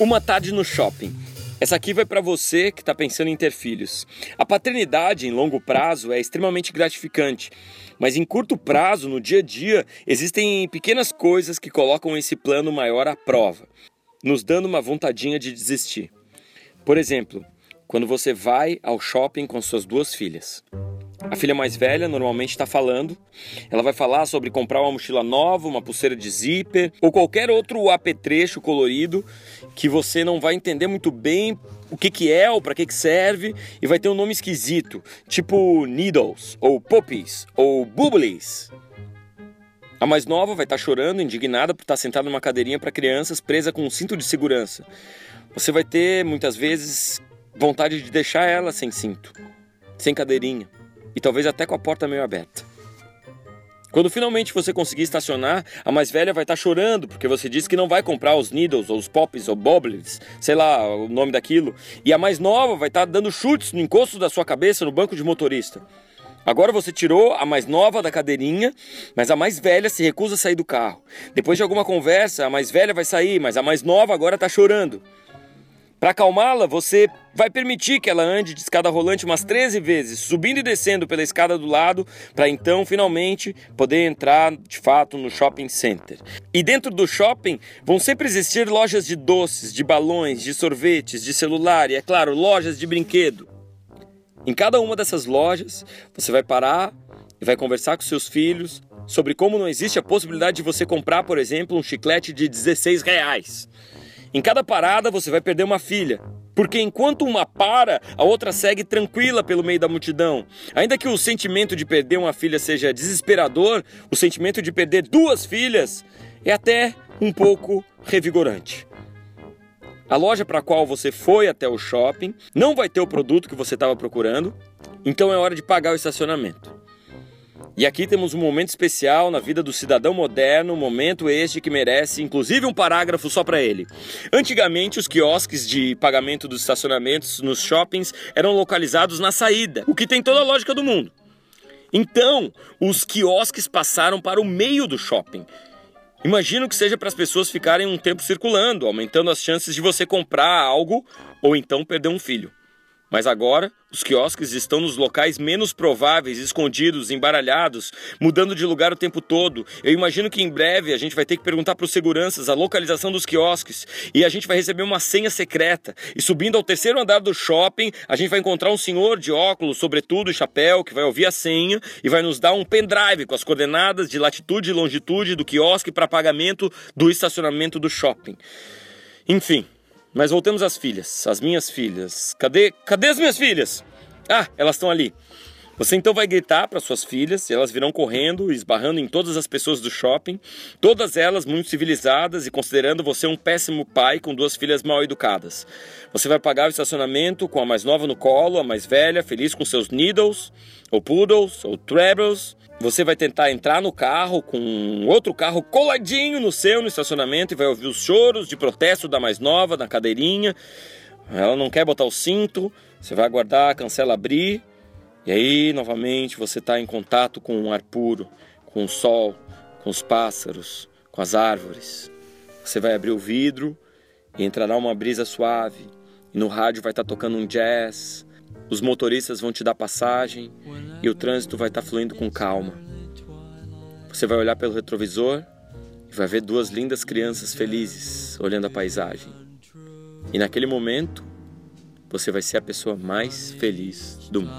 Uma tarde no shopping. Essa aqui vai para você que está pensando em ter filhos. A paternidade em longo prazo é extremamente gratificante, mas em curto prazo, no dia a dia, existem pequenas coisas que colocam esse plano maior à prova, nos dando uma vontadinha de desistir. Por exemplo, quando você vai ao shopping com suas duas filhas. A filha mais velha normalmente está falando. Ela vai falar sobre comprar uma mochila nova, uma pulseira de zíper ou qualquer outro apetrecho colorido que você não vai entender muito bem o que, que é ou para que, que serve e vai ter um nome esquisito, tipo Needles, ou Poppies, ou Bubblies. A mais nova vai estar tá chorando, indignada por estar tá sentada numa cadeirinha para crianças presa com um cinto de segurança. Você vai ter muitas vezes vontade de deixar ela sem cinto, sem cadeirinha e talvez até com a porta meio aberta. Quando finalmente você conseguir estacionar, a mais velha vai estar tá chorando porque você disse que não vai comprar os needles, ou os pops, ou bobbles, sei lá o nome daquilo. E a mais nova vai estar tá dando chutes no encosto da sua cabeça no banco de motorista. Agora você tirou a mais nova da cadeirinha, mas a mais velha se recusa a sair do carro. Depois de alguma conversa, a mais velha vai sair, mas a mais nova agora está chorando. Para acalmá-la, você vai permitir que ela ande de escada rolante umas 13 vezes, subindo e descendo pela escada do lado, para então finalmente poder entrar de fato no shopping center. E dentro do shopping vão sempre existir lojas de doces, de balões, de sorvetes, de celular e, é claro, lojas de brinquedo. Em cada uma dessas lojas, você vai parar e vai conversar com seus filhos sobre como não existe a possibilidade de você comprar, por exemplo, um chiclete de 16 reais. Em cada parada você vai perder uma filha, porque enquanto uma para, a outra segue tranquila pelo meio da multidão. Ainda que o sentimento de perder uma filha seja desesperador, o sentimento de perder duas filhas é até um pouco revigorante. A loja para a qual você foi até o shopping não vai ter o produto que você estava procurando, então é hora de pagar o estacionamento. E aqui temos um momento especial na vida do cidadão moderno, momento este que merece inclusive um parágrafo só para ele. Antigamente, os quiosques de pagamento dos estacionamentos nos shoppings eram localizados na saída, o que tem toda a lógica do mundo. Então, os quiosques passaram para o meio do shopping. Imagino que seja para as pessoas ficarem um tempo circulando, aumentando as chances de você comprar algo ou então perder um filho. Mas agora, os quiosques estão nos locais menos prováveis, escondidos, embaralhados, mudando de lugar o tempo todo. Eu imagino que em breve a gente vai ter que perguntar para os seguranças a localização dos quiosques e a gente vai receber uma senha secreta. E subindo ao terceiro andar do shopping, a gente vai encontrar um senhor de óculos, sobretudo e chapéu, que vai ouvir a senha e vai nos dar um pendrive com as coordenadas de latitude e longitude do quiosque para pagamento do estacionamento do shopping. Enfim, mas voltemos às filhas, as minhas filhas. Cadê, cadê as minhas filhas? Ah, elas estão ali. Você então vai gritar para suas filhas e elas virão correndo, esbarrando em todas as pessoas do shopping, todas elas muito civilizadas e considerando você um péssimo pai com duas filhas mal educadas. Você vai pagar o estacionamento com a mais nova no colo, a mais velha, feliz com seus needles, ou poodles, ou trebles, você vai tentar entrar no carro com outro carro coladinho no seu no estacionamento e vai ouvir os choros de protesto da mais nova na cadeirinha. Ela não quer botar o cinto, você vai aguardar cancela abrir e aí novamente você está em contato com o ar puro, com o sol, com os pássaros, com as árvores. Você vai abrir o vidro e entrará uma brisa suave e no rádio vai estar tá tocando um jazz os motoristas vão te dar passagem e o trânsito vai estar tá fluindo com calma. Você vai olhar pelo retrovisor e vai ver duas lindas crianças felizes olhando a paisagem. E naquele momento, você vai ser a pessoa mais feliz do mundo.